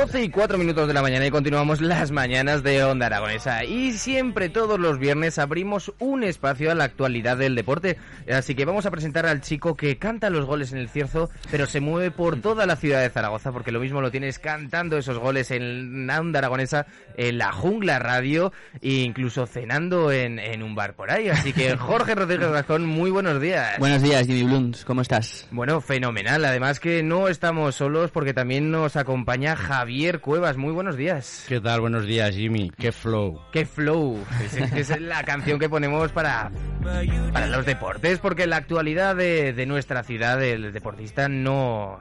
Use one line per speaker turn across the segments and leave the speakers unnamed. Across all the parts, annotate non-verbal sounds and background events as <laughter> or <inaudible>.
12 y 4 minutos de la mañana y continuamos las mañanas de Onda Aragonesa. Y siempre, todos los viernes, abrimos un espacio a la actualidad del deporte. Así que vamos a presentar al chico que canta los goles en el cierzo, pero se mueve por toda la ciudad de Zaragoza, porque lo mismo lo tienes cantando esos goles en Onda Aragonesa, en la Jungla Radio e incluso cenando en, en un bar por ahí. Así que <laughs> Jorge Rodríguez Gascón, muy buenos días.
Buenos días, Jimmy Blums, ¿cómo estás?
Bueno, fenomenal. Además que no estamos solos porque también nos acompaña Javier Cuevas. Muy buenos días.
¿Qué tal? Buenos días, Jimmy. ¡Qué flow!
¡Qué flow! Es, es, es la canción que ponemos para, para los deportes, porque la actualidad de, de nuestra ciudad, el deportista, no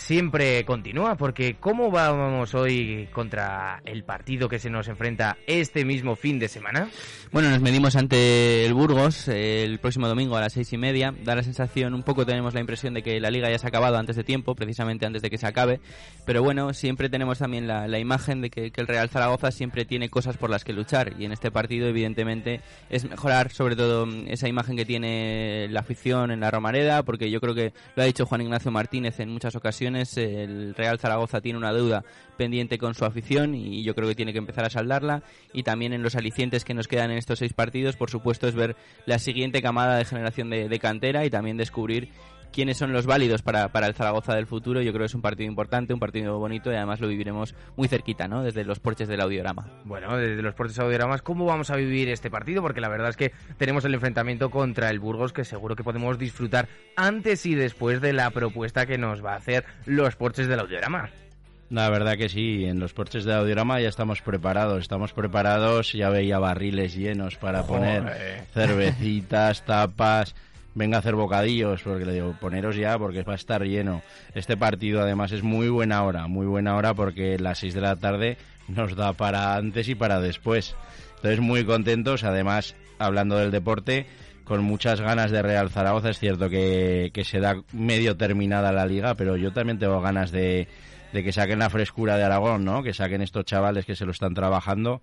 siempre continúa, porque ¿cómo vamos hoy contra el partido que se nos enfrenta este mismo fin de semana?
Bueno, nos medimos ante el Burgos eh, el próximo domingo a las seis y media. Da la sensación, un poco tenemos la impresión de que la liga ya se ha acabado antes de tiempo, precisamente antes de que se acabe. Pero bueno, siempre tenemos también la, la imagen de que, que, el Real Zaragoza siempre tiene cosas por las que luchar. Y en este partido, evidentemente, es mejorar sobre todo esa imagen que tiene la afición en la Romareda, porque yo creo que lo ha dicho Juan Ignacio Martínez en muchas ocasiones el Real Zaragoza tiene una deuda pendiente con su afición y yo creo que tiene que empezar a saldarla. Y también en los alicientes que nos quedan en estos seis partidos, por supuesto, es ver la siguiente camada de generación de, de cantera y también descubrir quiénes son los válidos para, para, el Zaragoza del futuro. Yo creo que es un partido importante, un partido bonito y además lo viviremos muy cerquita, ¿no? Desde los porches del audiorama.
Bueno, desde los porches audioramas, ¿cómo vamos a vivir este partido? Porque la verdad es que tenemos el enfrentamiento contra el Burgos que seguro que podemos disfrutar antes y después de la propuesta que nos va a hacer los porches del audiorama.
La verdad que sí, en los porches de Audiorama ya estamos preparados, estamos preparados, ya veía barriles llenos para
Joder.
poner cervecitas, tapas, venga a hacer bocadillos, porque le digo, poneros ya porque va a estar lleno. Este partido además es muy buena hora, muy buena hora porque las 6 de la tarde nos da para antes y para después. Entonces muy contentos, además hablando del deporte, con muchas ganas de Real Zaragoza. Es cierto que, que se da medio terminada la liga, pero yo también tengo ganas de, de que saquen la frescura de Aragón, ¿no? Que saquen estos chavales que se lo están trabajando.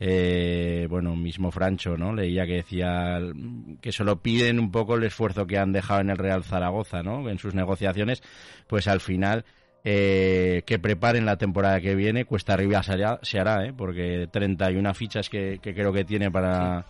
Eh, bueno, mismo Francho, ¿no? Leía que decía que solo piden un poco el esfuerzo que han dejado en el Real Zaragoza, ¿no? En sus negociaciones, pues al final eh, que preparen la temporada que viene, cuesta arriba se hará, se hará ¿eh? Porque 31 fichas que, que creo que tiene para...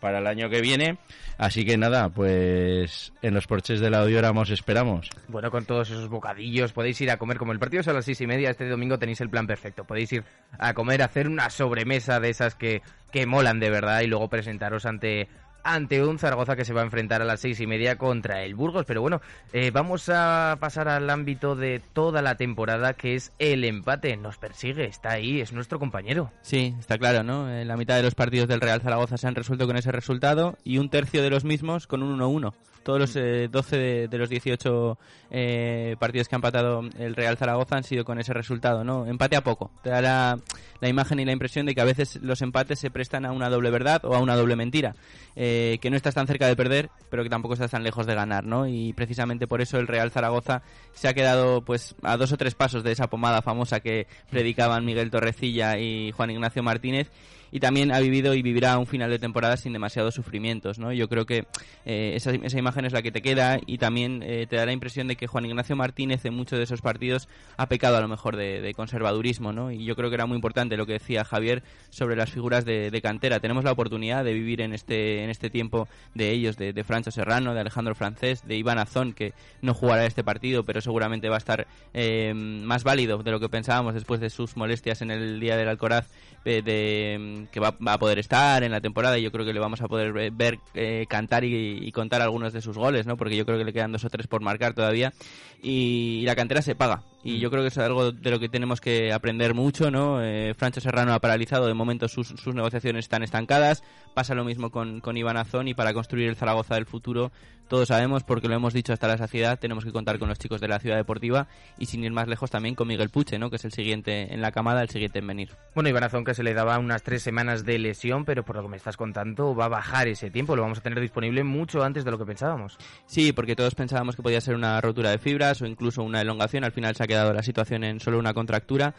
para el año que viene. Así que nada, pues en los porches del audiorama os esperamos.
Bueno, con todos esos bocadillos podéis ir a comer, como el partido es a las seis y media, este domingo tenéis el plan perfecto. Podéis ir a comer, hacer una sobremesa de esas que, que molan de verdad y luego presentaros ante ante un Zaragoza que se va a enfrentar a las seis y media contra el Burgos. Pero bueno, eh, vamos a pasar al ámbito de toda la temporada, que es el empate. Nos persigue, está ahí, es nuestro compañero.
Sí, está claro, ¿no? En la mitad de los partidos del Real Zaragoza se han resuelto con ese resultado y un tercio de los mismos con un 1-1. Todos los eh, 12 de, de, los 18 eh, partidos que ha empatado el Real Zaragoza han sido con ese resultado, ¿no? Empate a poco. Te da la, la imagen y la impresión de que a veces los empates se prestan a una doble verdad o a una doble mentira. Eh, que no estás tan cerca de perder, pero que tampoco estás tan lejos de ganar, ¿no? Y precisamente por eso el Real Zaragoza se ha quedado pues a dos o tres pasos de esa pomada famosa que predicaban Miguel Torrecilla y Juan Ignacio Martínez y también ha vivido y vivirá un final de temporada sin demasiados sufrimientos, ¿no? Yo creo que eh, esa, esa, imagen es la que te queda y también eh, te da la impresión de que Juan Ignacio Martínez en muchos de esos partidos ha pecado a lo mejor de, conservadurismo, ¿no? Y yo creo que era muy importante lo que decía Javier sobre las figuras de, cantera. Tenemos la oportunidad de vivir en este en este tiempo de ellos, de, de Francho Serrano, de Alejandro Francés, de Iván Azón, que no jugará este partido, pero seguramente va a estar eh, más válido de lo que pensábamos después de sus molestias en el día del Alcoraz, de, que va, a poder estar en la temporada y yo creo que le vamos a poder ver eh, cantar y, contar algunos de sus goles, ¿no? Porque yo creo que le quedan dos o tres por marcar todavía y, la cantera se paga y yo creo que es algo de lo que tenemos que aprender mucho, ¿no? Eh, Francho Serrano ha paralizado de momento sus, sus negociaciones están estancadas, pasa lo mismo con, con Iván Azón y para construir el Zaragoza del futuro todos sabemos, porque lo hemos dicho hasta la saciedad, tenemos que contar con los chicos de la ciudad deportiva y sin ir más lejos también con Miguel Puche, ¿no? que es el siguiente en la camada, el siguiente en venir.
Bueno, Iván Azón que se le daba unas tres semanas de lesión, pero por lo que me estás contando va a bajar ese tiempo, lo vamos a tener disponible mucho antes de lo que pensábamos.
Sí, porque todos pensábamos que podía ser una rotura de fibras o incluso una elongación, al final se ha quedado la situación en solo una contractura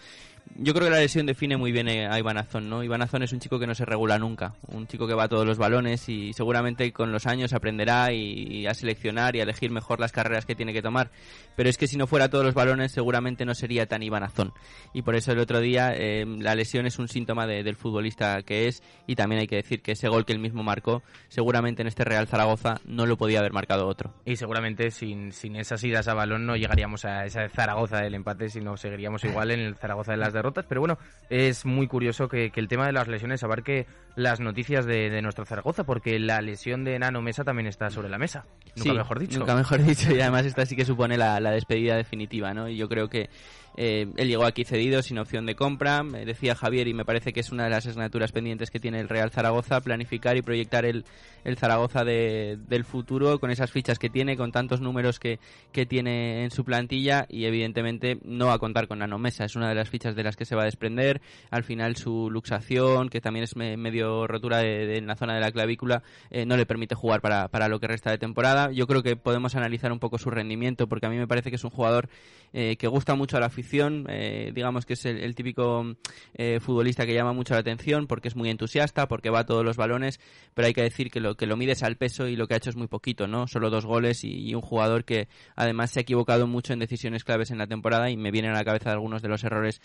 yo creo que la lesión define muy bien a Iván Azón, ¿no? Iván Azón es un chico que no se regula nunca, un chico que va a todos los balones y seguramente con los años aprenderá y, a seleccionar y a elegir mejor las carreras que tiene que tomar. Pero es que si no fuera todos los balones seguramente no sería tan Iván Azón. Y por eso el otro día eh, la lesión es un síntoma del futbolista que es y también hay que decir que ese gol que él mismo marcó seguramente en este Real Zaragoza no lo podía haber marcado otro.
Y seguramente sin, sin esas idas a balón no llegaríamos a esa Zaragoza del empate, sino seguiríamos igual en el Zaragoza de las derrotas. Pero bueno, es muy curioso que, el tema de las lesiones abarque las noticias de, de, nuestro Zaragoza, porque la lesión de Nano Mesa también está sobre la mesa. Nunca mejor dicho.
Nunca mejor <laughs> dicho, y además esta sí que supone la, la despedida definitiva, ¿no? Y yo creo que eh, él llegó aquí cedido, sin opción de compra. Me decía Javier, y me parece que es una de las asignaturas pendientes que tiene el Real Zaragoza, planificar y proyectar el, el Zaragoza del futuro con esas fichas que tiene, con tantos números que, que tiene en su plantilla y evidentemente no va a contar con Nano Mesa. Es una de las fichas de las que se va a desprender. Al final su luxación, que también es medio rotura de, en la zona de la clavícula, eh, no le permite jugar para, para lo que resta de temporada. Yo creo que podemos analizar un poco su rendimiento porque a mí me parece que es un jugador eh, que gusta mucho a la afición, eh, digamos que es el, típico eh, futbolista que llama mucho la atención porque es muy entusiasta, porque va a todos los balones, pero hay que decir que lo que lo mides al peso y lo que ha hecho es muy poquito, ¿no? Solo dos goles y, un jugador que además se ha equivocado mucho en decisiones claves en la temporada y me vienen a la cabeza algunos de los errores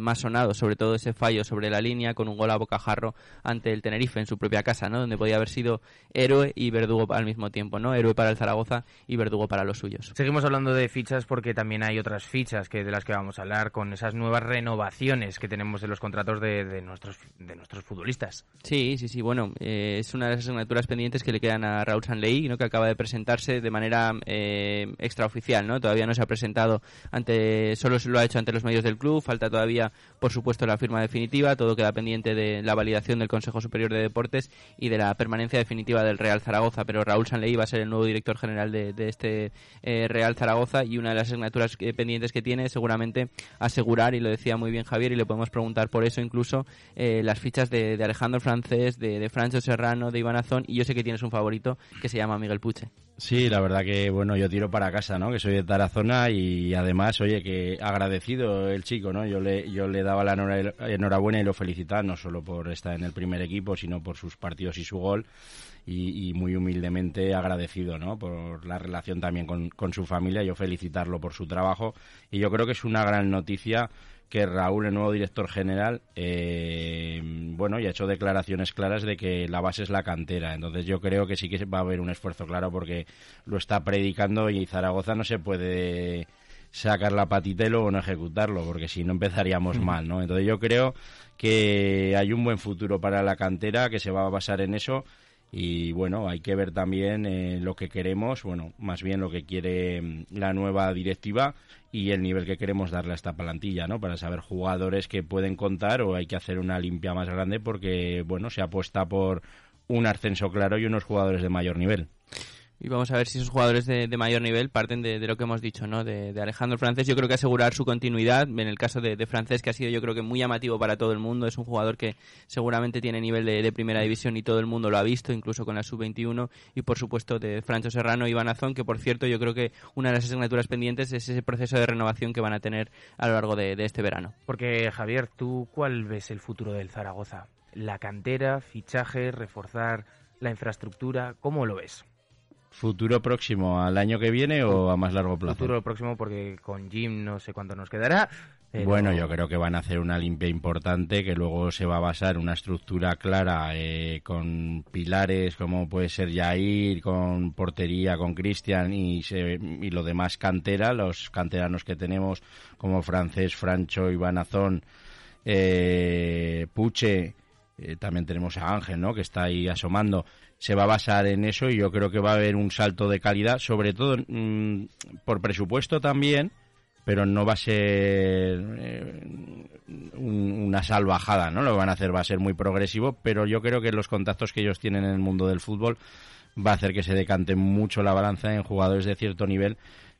más sonados, sobre todo ese fallo sobre la línea con un gol a bocajarro ante el Tenerife en su propia casa, ¿no? Donde podía haber sido héroe y verdugo al mismo tiempo, ¿no? Héroe para el Zaragoza y verdugo para los suyos.
Seguimos hablando de fichas porque también hay otras fichas que de las que vamos a hablar con esas nuevas renovaciones que tenemos en los contratos de, nuestros de nuestros futbolistas.
Sí, sí, sí. Bueno, eh, es una de las asignaturas pendientes que le quedan a Raúl Sanley, ¿no? que acaba de presentarse de manera eh, extraoficial, ¿no? Todavía no se ha presentado ante, solo se lo ha hecho ante los medios del club. Falta todavía, por supuesto, la firma definitiva. Todo queda pendiente de la validación del Consejo Superior de Deportes y de la permanencia definitiva del Real Zaragoza. Pero Raúl Sanley va a ser el nuevo director general de, este eh, Real Zaragoza y una de las asignaturas pendientes que tiene, seguramente asegurar, y lo decía muy bien Javier, y le podemos preguntar por eso incluso, eh, las fichas de, Alejandro Francés, de, de Francho Serrano, de Iván Azón, y yo sé que tienes un favorito que se llama Miguel Puche.
Sí, la verdad que, bueno, yo tiro para casa, ¿no? Que soy de Tarazona y además, oye, que agradecido el chico, ¿no? Yo le, yo le daba la enhorabuena y lo felicitaba, no solo por estar en el primer equipo, sino por sus partidos y su gol. Y, muy humildemente agradecido, ¿no? Por la relación también con, con su familia, yo felicitarlo por su trabajo. Y yo creo que es una gran noticia que Raúl, el nuevo director general, eh, bueno, ya ha hecho declaraciones claras de que la base es la cantera. Entonces yo creo que sí que va a haber un esfuerzo claro porque lo está predicando y Zaragoza no se puede sacar la patita y luego no ejecutarlo, porque si no empezaríamos mal, ¿no? Entonces yo creo que hay un buen futuro para la cantera, que se va a basar en eso y bueno, hay que ver también eh, lo que queremos, bueno, más bien lo que quiere mm, la nueva directiva y el nivel que queremos darle a esta plantilla, ¿no? Para saber jugadores que pueden contar o hay que hacer una limpia más grande porque, bueno, se apuesta por un ascenso claro y unos jugadores de mayor nivel
y vamos a ver si esos jugadores de, mayor nivel parten de, lo que hemos dicho, ¿no? De, Alejandro Francés. Yo creo que asegurar su continuidad, en el caso de, Francés, que ha sido yo creo que muy llamativo para todo el mundo, es un jugador que seguramente tiene nivel de, primera división y todo el mundo lo ha visto, incluso con la sub-21, y por supuesto de Francho Serrano y Banazón, que por cierto yo creo que una de las asignaturas pendientes es ese proceso de renovación que van a tener a lo largo de, este verano.
Porque Javier, ¿tú cuál ves el futuro del Zaragoza? la cantera, fichaje, reforzar la infraestructura, ¿cómo lo ves?
¿Futuro próximo al año que viene o a más largo plazo?
Futuro próximo porque con Jim no sé cuánto nos quedará.
Bueno, yo creo que van a hacer una limpia importante que luego se va a basar en una estructura clara eh, con pilares como puede ser Jair, con portería, con Cristian y, y lo demás cantera, los canteranos que tenemos como Francés, Francho, Iván Azón, eh, Puche, eh, también tenemos a Ángel, ¿no? Que está ahí asomando. Se va a basar en eso y yo creo que va a haber un salto de calidad, sobre todo mm, por presupuesto también pero no va a ser eh, una salvajada, ¿no? Lo van a hacer va a ser muy progresivo, pero yo creo que los contactos que ellos tienen en el mundo del fútbol va a hacer que se decante mucho la balanza en jugadores de cierto nivel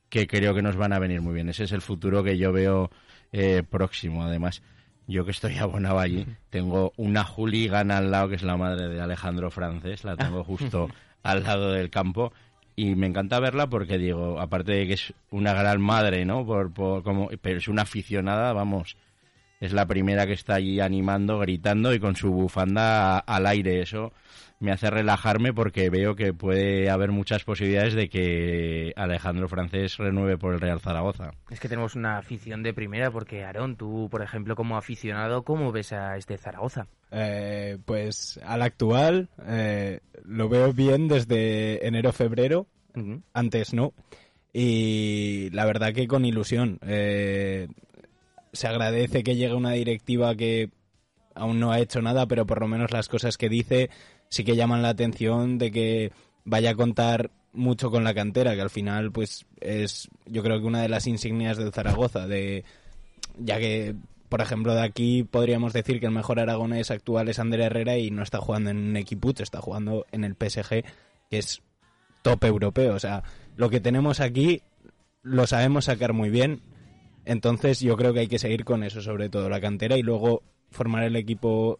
que creo que nos van a venir muy bien. Ese es el futuro que yo veo eh, próximo, además. Yo que estoy abonado allí, <laughs> tengo una gana al lado, que es la madre de Alejandro Francés, la tengo justo <laughs> al lado del campo, y me encanta verla porque digo, aparte de que es una gran madre, ¿no? Por, como, pero es una aficionada, vamos, es la primera que está allí animando, gritando y con su bufanda al aire. Eso me hace relajarme porque veo que puede haber muchas posibilidades de que Alejandro Francés renueve por el Real Zaragoza.
Es que tenemos una afición de primera porque, Aarón, tú, por ejemplo, como aficionado, ¿cómo ves a este Zaragoza?
Eh, pues al actual eh, lo veo bien desde enero-febrero, antes no. Y la verdad que con ilusión. Eh, se agradece que llegue una directiva que aún no ha hecho nada, pero por lo menos las cosas que dice sí que llaman la atención de que vaya a contar mucho con la cantera, que al final pues es yo creo que una de las insignias del Zaragoza, de ya que por ejemplo, de aquí podríamos decir que el mejor aragonés actual es Ander Herrera y no está jugando en un equipo, está jugando en el PSG, que es top europeo. O sea, lo que tenemos aquí lo sabemos sacar muy bien. Entonces yo creo que hay que seguir con eso, sobre todo la cantera, y luego formar el equipo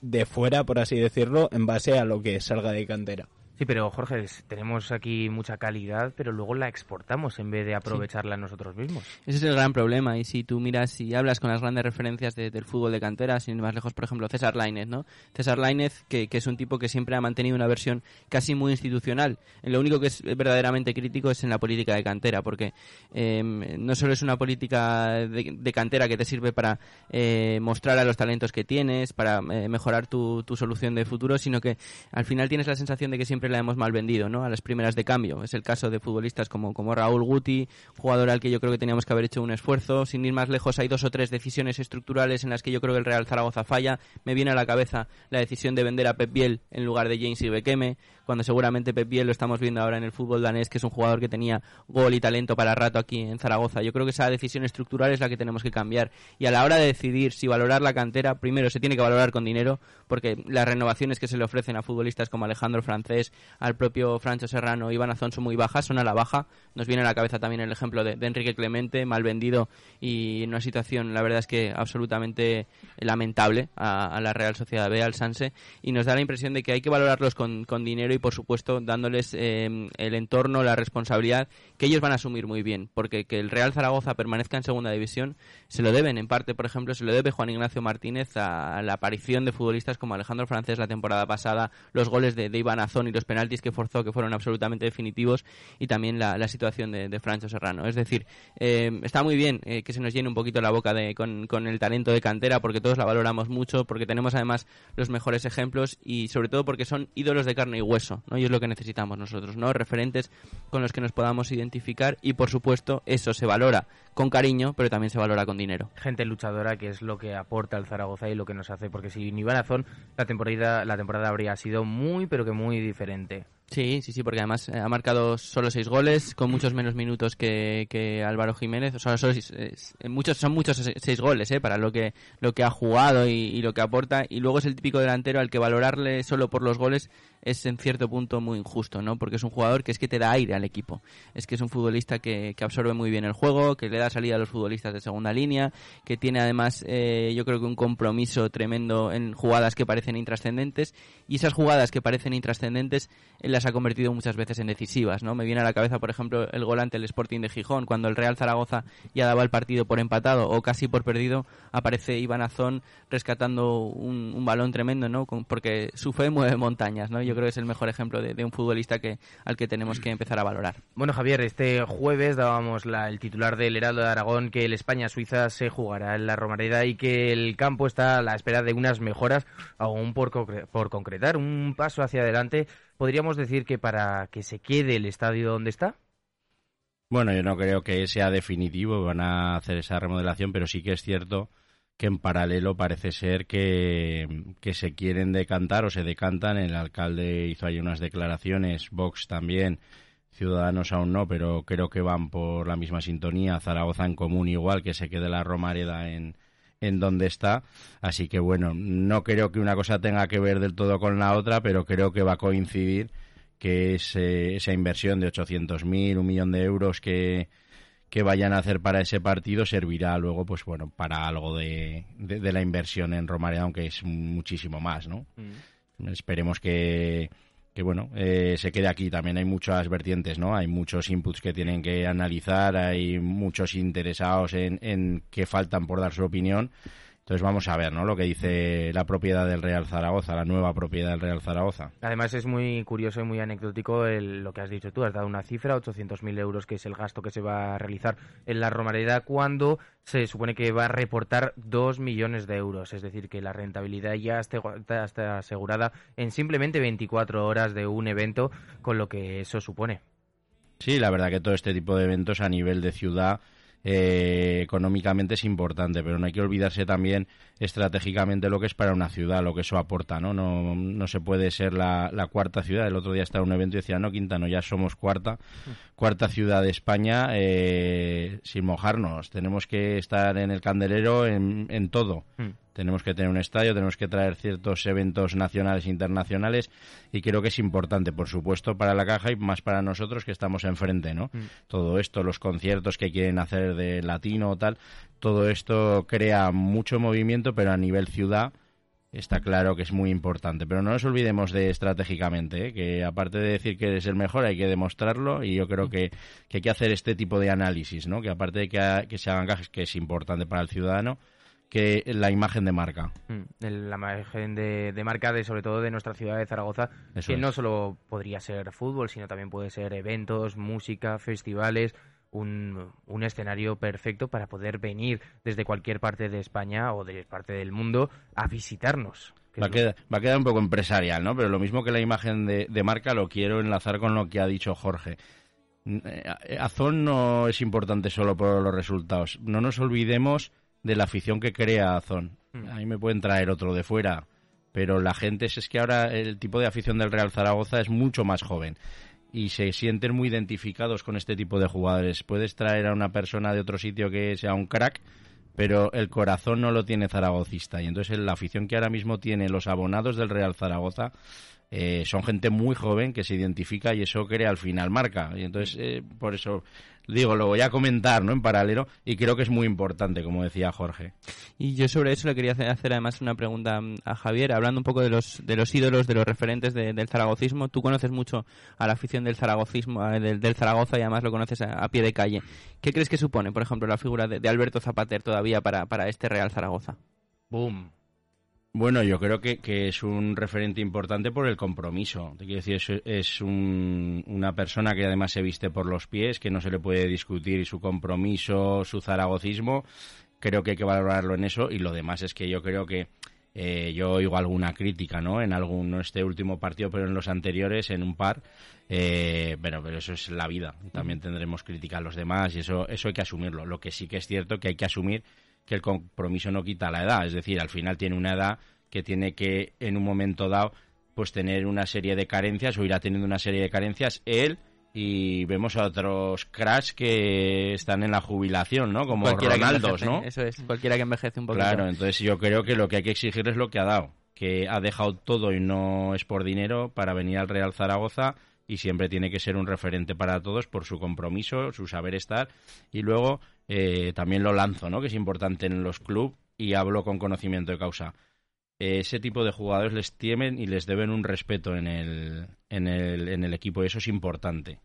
de fuera, por así decirlo, en base a lo que salga de cantera.
Sí, pero Jorge, tenemos aquí mucha calidad, pero luego la exportamos en vez de aprovecharla nosotros mismos.
Ese es el gran problema. Y si tú miras y hablas con las grandes referencias del fútbol de cantera, sin ir más lejos, por ejemplo, César Lainez, ¿no? César Lainez, que, es un tipo que siempre ha mantenido una versión casi muy institucional. Lo único que es verdaderamente crítico es en la política de cantera, porque em, no solo es una política de, cantera que te sirve para eh, mostrar a los talentos que tienes, para eh, mejorar tu, tu solución de futuro, sino que al final tienes la sensación de que siempre la hemos mal vendido, ¿no? A las primeras de cambio. Es el caso de futbolistas como, como Raúl Guti, jugador al que yo creo que teníamos que haber hecho un esfuerzo. Sin ir más lejos, hay dos o tres decisiones estructurales en las que yo creo que el Real Zaragoza falla. Me viene a la cabeza la decisión de vender a Pep Biel en lugar de James y Bekeme cuando seguramente Pep Biel lo estamos viendo ahora en el fútbol danés, que es un jugador que tenía gol y talento para rato aquí en Zaragoza. Yo creo que esa decisión estructural es la que tenemos que cambiar. Y a la hora de decidir si valorar la cantera, primero se tiene que valorar con dinero, porque las renovaciones que se le ofrecen a futbolistas como Alejandro Francés, al propio Francho Serrano, Iván Azón son muy bajas, son a la baja. Nos viene a la cabeza también el ejemplo de, Enrique Clemente, mal vendido y en una situación, la verdad es que absolutamente lamentable a, la Real Sociedad B, al Sanse, y nos da la impresión de que hay que valorarlos con, con dinero y por supuesto dándoles eh, el entorno, la responsabilidad que ellos van a asumir muy bien, porque que el Real Zaragoza permanezca en segunda división se lo deben, en parte, por ejemplo, se lo debe Juan Ignacio Martínez a, la aparición de futbolistas como Alejandro Francés la temporada pasada, los goles de, de Iván Azón y los penaltis que forzó que fueron absolutamente definitivos y también la, situación de, de, Francho Serrano. Es decir, eh, está muy bien eh, que se nos llene un poquito la boca de, con, con el talento de cantera porque todos la valoramos mucho, porque tenemos además los mejores ejemplos y sobre todo porque son ídolos de carne y hueso ¿no? Y es lo que necesitamos nosotros, ¿no? Referentes con los que nos podamos identificar y, por supuesto, eso se valora con cariño, pero también se valora con dinero.
Gente luchadora, que es lo que aporta el Zaragoza y lo que nos hace, porque si ni Azón, la temporada, la temporada habría sido muy, pero que muy diferente.
Sí, sí, sí, porque además eh, ha marcado solo seis goles, con muchos menos minutos que, que Álvaro Jiménez. O sea, solo muchos, son muchos seis goles eh, para lo que, lo que ha jugado y, y, lo que aporta. Y luego es el típico delantero al que valorarle solo por los goles es en cierto punto muy injusto, ¿no? Porque es un jugador que es que te da aire al equipo. Es que es un futbolista que, que absorbe muy bien el juego, que le da salida a los futbolistas de segunda línea, que tiene además, eh, yo creo que un compromiso tremendo en jugadas que parecen intrascendentes. Y esas jugadas que parecen intrascendentes, en las ha convertido muchas veces en decisivas, ¿no? Me viene a la cabeza, por ejemplo, el gol ante el Sporting de Gijón, cuando el Real Zaragoza ya daba el partido por empatado o casi por perdido, aparece Iván Azón rescatando un, balón tremendo, ¿no? porque su fe mueve montañas, ¿no? Yo creo que es el mejor ejemplo de, un futbolista que al que tenemos que empezar a valorar.
Bueno, Javier, este jueves dábamos la, el titular del Heraldo de Aragón que el España-Suiza se jugará en la Romareda y que el campo está a la espera de unas mejoras aún por, por concretar, un paso hacia adelante. ¿Podríamos decir que para que se quede el estadio donde está?
Bueno, yo no creo que sea definitivo, van a hacer esa remodelación, pero sí que es cierto que en paralelo parece ser que, se quieren decantar o se decantan. El alcalde hizo ahí unas declaraciones, Vox también, Ciudadanos aún no, pero creo que van por la misma sintonía. Zaragoza en común igual, que se quede la Romareda en, en donde está. Así que bueno, no creo que una cosa tenga que ver del todo con la otra, pero creo que va a coincidir que esa inversión de 800.000, un millón de euros que, que vayan a hacer para ese partido servirá luego, pues bueno, para algo de, de, la inversión en Romareda, aunque es muchísimo más, ¿no? Mm. Esperemos que, que bueno, eh, se quede aquí. También hay muchas vertientes, ¿no? Hay muchos inputs que tienen que analizar, hay muchos interesados en, en que faltan por dar su opinión entonces vamos a ver, ¿no? Lo que dice la propiedad del Real Zaragoza, la nueva propiedad del Real Zaragoza.
Además es muy curioso y muy anecdótico lo que has dicho tú. Has dado una cifra, 800.000 euros, que es el gasto que se va a realizar en la Romareda cuando se supone que va a reportar 2 millones de euros. Es decir, que la rentabilidad ya está, está asegurada en simplemente 24 horas de un evento, con lo que eso supone.
Sí, la verdad que todo este tipo de eventos a nivel de ciudad eh, económicamente es importante, pero no hay que olvidarse también estratégicamente lo que es para una ciudad, lo que eso aporta, ¿no? No, no se puede ser la, cuarta ciudad. El otro día estaba en un evento y decía, no, Quintano, ya somos cuarta, cuarta ciudad de España eh, sin mojarnos. Tenemos que estar en el candelero en, todo. Hmm tenemos que tener un estadio, tenemos que traer ciertos eventos nacionales e internacionales y creo que es importante, por supuesto, para la caja y más para nosotros que estamos enfrente, ¿no? Mm. Todo esto, los conciertos que quieren hacer de latino o tal, todo esto crea mucho movimiento, pero a nivel ciudad está claro que es muy importante. Pero no nos olvidemos de estratégicamente, ¿eh? que aparte de decir que eres el mejor, hay que demostrarlo y yo creo mm. que, hay que hacer este tipo de análisis, ¿no? Que aparte de que, que se hagan cajas, que es importante para el ciudadano, que la imagen de marca.
Mm, la imagen de, marca, de, sobre todo de nuestra ciudad de Zaragoza, que no solo podría ser fútbol, sino también puede ser eventos, música, festivales, un, un, escenario perfecto para poder venir desde cualquier parte de España o de parte del mundo a visitarnos.
Va a, quedar, va a, quedar, un poco empresarial, ¿no? Pero lo mismo que la imagen de, de marca lo quiero enlazar con lo que ha dicho Jorge. Eh, Azón no es importante solo por los resultados. No nos olvidemos de la afición que crea Azón. Mm. A mí me pueden traer otro de fuera, pero la gente es, es que ahora el tipo de afición del Real Zaragoza es mucho más joven y se sienten muy identificados con este tipo de jugadores. Puedes traer a una persona de otro sitio que sea un crack, pero el corazón no lo tiene zaragocista. Y entonces la afición que ahora mismo tiene los abonados del Real Zaragoza eh, son gente muy joven que se identifica y eso crea al final marca. Y entonces, eh, por eso digo, lo voy a comentar ¿no? en paralelo y creo que es muy importante, como decía Jorge.
Y yo sobre eso le quería hacer, además una pregunta a Javier, hablando un poco de los, de los ídolos, de los referentes del zaragocismo. Tú conoces mucho a la afición del zaragocismo, eh, del, Zaragoza y además lo conoces a, pie de calle. ¿Qué crees que supone, por ejemplo, la figura de, de Alberto Zapater todavía para, para este Real Zaragoza?
Boom.
Bueno, yo creo que, es un referente importante por el compromiso. Te quiero decir, es, una persona que además se viste por los pies, que no se le puede discutir su compromiso, su zaragocismo. Creo que hay que valorarlo en eso y lo demás es que yo creo que eh, yo oigo alguna crítica, ¿no? En algún, no este último partido, pero en los anteriores, en un par. Eh, pero, pero eso es la vida. También tendremos crítica a los demás y eso, eso hay que asumirlo. Lo que sí que es cierto que hay que asumir que el compromiso no quita la edad, es decir, al final tiene una edad que tiene que en un momento dado pues tener una serie de carencias o irá teniendo una serie de carencias él y vemos a otros cracks que están en la jubilación, ¿no? Como Ronaldos, ¿no?
Eso es, cualquiera que envejece un poquito.
Claro, entonces yo creo que lo que hay que exigir es lo que ha dado, que ha dejado todo y no es por dinero para venir al Real Zaragoza y siempre tiene que ser un referente para todos por su compromiso, su saber estar y luego eh, también lo lanzo, ¿no? que es importante en los clubes y hablo con conocimiento de causa. eh, ese tipo de jugadores les temen y les deben un respeto en el, en el, en el equipo y eso es importante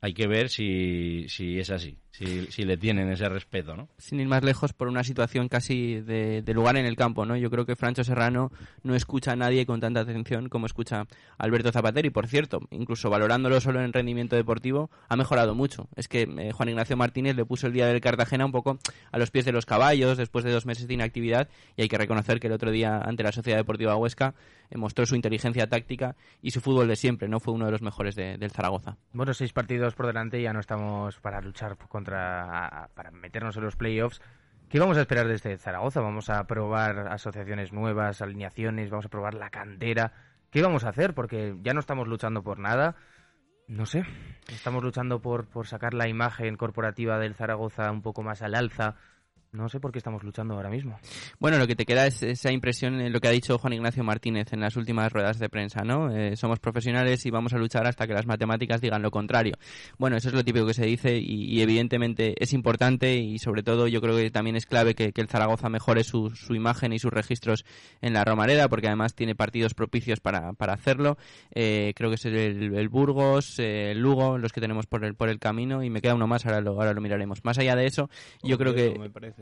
hay que ver si, si es así, si, si, le tienen ese respeto, ¿no?
Sin ir más lejos, por una situación casi de, de, lugar en el campo, ¿no? Yo creo que Francho Serrano no escucha a nadie con tanta atención como escucha Alberto Zapatero y, por cierto, incluso valorándolo solo en rendimiento deportivo, ha mejorado mucho. Es que eh, Juan Ignacio Martínez le puso el día del Cartagena un poco a los pies de los caballos después de dos meses de inactividad y hay que reconocer que el otro día ante la Sociedad Deportiva Huesca eh, mostró su inteligencia táctica y su fútbol de siempre, ¿no? Fue uno de los mejores de, del Zaragoza.
Bueno, seis partidos por delante ya no estamos para luchar contra para meternos en los playoffs. ¿Qué vamos a esperar de este Zaragoza? Vamos a probar asociaciones nuevas, alineaciones, vamos a probar la cantera. ¿Qué vamos a hacer? Porque ya no estamos luchando por nada. No sé, estamos luchando por, por sacar la imagen corporativa del Zaragoza un poco más al alza. No sé por qué estamos luchando ahora mismo.
Bueno, lo que te queda es esa impresión en lo que ha dicho Juan Ignacio Martínez en las últimas ruedas de prensa, ¿no? Eh, somos profesionales y vamos a luchar hasta que las matemáticas digan lo contrario. Bueno, eso es lo típico que se dice y, y evidentemente es importante y sobre todo yo creo que también es clave que, que el Zaragoza mejore su, su, imagen y sus registros en la Romareda porque además tiene partidos propicios para, para hacerlo. Eh, creo que es el, el Burgos, eh, el Lugo, los que tenemos por el, por el camino y me queda uno más, ahora lo, ahora lo miraremos. Más allá de eso, yo creo que...
Me parece.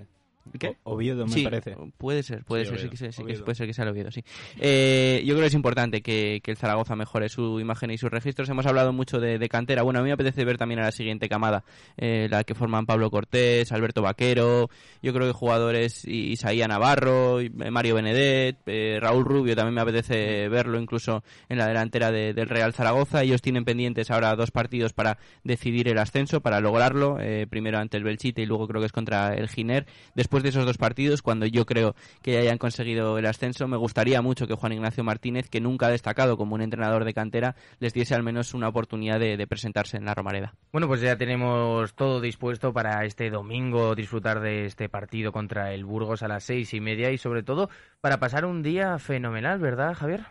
¿Qué?
Oviedo, me
sí,
parece.
Puede ser, puede
Sí,
ser, sí que, sí que puede ser que sea el Oviedo, sí. Eh, yo creo que es importante que, que el Zaragoza mejore su imagen y sus registros. Hemos hablado mucho de, de cantera. Bueno, a mí me apetece ver también a la siguiente camada, eh, la que forman Pablo Cortés, Alberto Vaquero. Yo creo que jugadores I- Isaías Navarro, eh, Mario Benedet, eh, Raúl Rubio, también me apetece verlo incluso en la delantera de- del Real Zaragoza. Ellos tienen pendientes ahora dos partidos para decidir el ascenso, para lograrlo. primero ante el Belchite y luego creo que es contra el Giner. Después de esos dos partidos, cuando yo creo que ya hayan conseguido el ascenso, me gustaría mucho que Juan Ignacio Martínez, que nunca ha destacado como un entrenador de cantera, les diese al menos una oportunidad de, de presentarse en la Romareda.
Bueno, pues ya tenemos todo dispuesto para este domingo disfrutar de este partido contra el Burgos a las seis y media y sobre todo para pasar un día fenomenal, ¿verdad, Javier?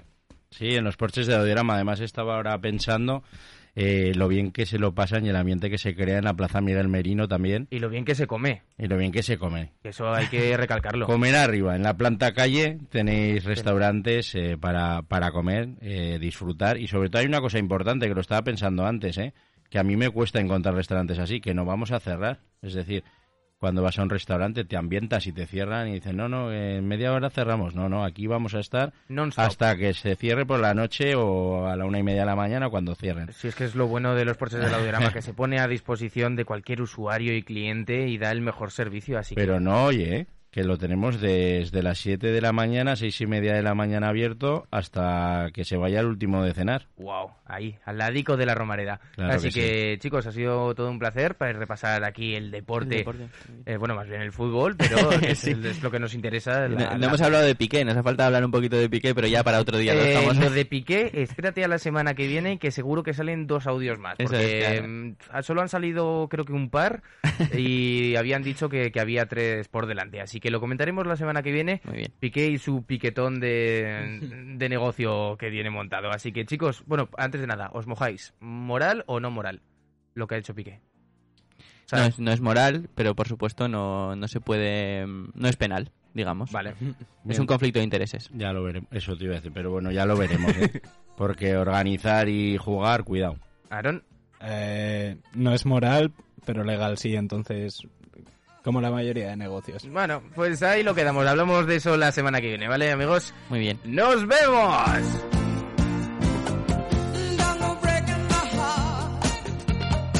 Sí, en los porches de Audiorama. Además estaba ahora pensando eh, lo bien que se lo pasan y el ambiente que se crea en la Plaza Miguel Merino también
Y lo bien que se come,
y lo bien que se come.
eso hay que <laughs> recalcarlo.
Comer arriba, en la planta calle tenéis restaurantes eh, para, para comer, eh, disfrutar y sobre todo hay una cosa importante que lo estaba pensando antes, eh, que a mí me cuesta encontrar restaurantes así, que no vamos a cerrar. Es decir, cuando vas a un restaurante te ambientas y te cierran y dicen, no, no, en media hora cerramos. No, no, aquí vamos a estar hasta que se cierre por la noche o a la una y media de la mañana cuando cierren.
Si es que es lo bueno de los porches del audiorama, que <laughs> se pone a disposición de cualquier usuario y cliente y da el mejor servicio, así
Pero no, oye, ¿eh? Que lo tenemos desde las 7 de la mañana, seis y media de la mañana abierto, hasta que se vaya el último de cenar.
wow, ahí, al ladico de la Romareda.
Claro
así
que
que, chicos, ha sido todo un placer para repasar aquí el deporte.
El deporte.
Eh, bueno, más bien el fútbol, pero <laughs> es,
Sí.
el- es lo que nos interesa.
No,
la-
no
la-
hemos hablado de Piqué, nos ha faltado hablar un poquito de Piqué, pero ya para otro día lo
Eh,
dejamos.
lo de Piqué, espérate a la semana que viene, que seguro que salen dos audios más.
Eso
Porque
es, claro.
mm, solo han salido, creo que un par, <laughs> y habían dicho que, que había tres por delante. Así que lo comentaremos la semana que viene.
Muy bien.
Piqué y su piquetón de, de negocio que tiene montado. Así que, chicos, bueno, antes de nada, ¿os mojáis? ¿Moral o no moral? Lo que ha hecho Piqué.
No es, no es moral, pero por supuesto no, no se puede, no es penal, digamos.
Vale. <laughs>
Es
Bien.
un conflicto de intereses.
Ya lo veremos, eso te iba a decir, pero bueno, ya lo veremos. ¿eh? <laughs> Porque organizar y jugar, cuidado.
Aaron,
Eh, no es moral, pero legal sí, entonces, como la mayoría de negocios.
bueno, pues ahí lo quedamos. Hablamos de eso la semana que viene, ¿vale, amigos?
Muy bien.
¡Nos vemos!